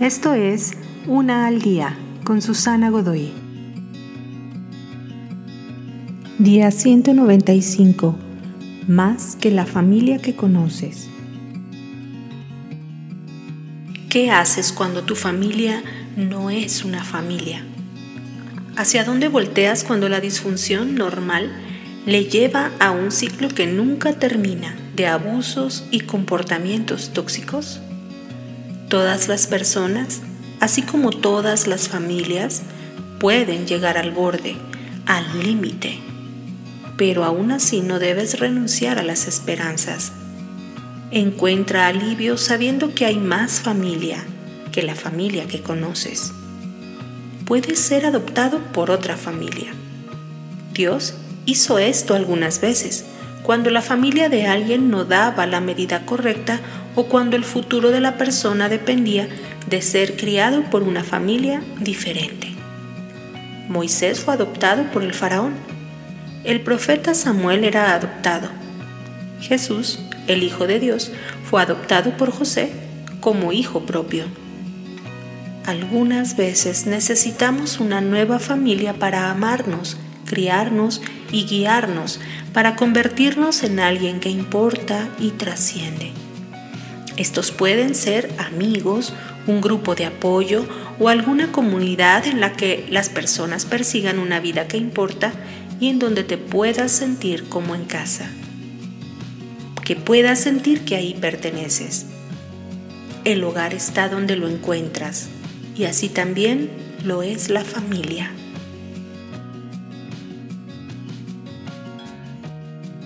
Esto es Una al Día con Susana Godoy. Día 195. Más que la familia que conoces. ¿Qué haces cuando tu familia no es una familia? ¿Hacia dónde volteas cuando la disfunción normal le lleva a un ciclo que nunca termina de abusos y comportamientos tóxicos? Todas las personas, así como todas las familias, pueden llegar al borde, al límite, pero aún así no debes renunciar a las esperanzas. Encuentra alivio sabiendo que hay más familia que la familia que conoces. Puedes ser adoptado por otra familia. Dios hizo esto algunas veces, cuando la familia de alguien no daba la medida correcta o cuando el futuro de la persona dependía de ser criado por una familia diferente. Moisés fue adoptado por el faraón. El profeta Samuel era adoptado. Jesús, el Hijo de Dios, fue adoptado por José como hijo propio. Algunas veces necesitamos una nueva familia para amarnos, criarnos y guiarnos, para convertirnos en alguien que importa y trasciende. Estos pueden ser amigos, un grupo de apoyo o alguna comunidad en la que las personas persigan una vida que importa y en donde te puedas sentir como en casa. Que puedas sentir que ahí perteneces. El hogar está donde lo encuentras y así también lo es la familia.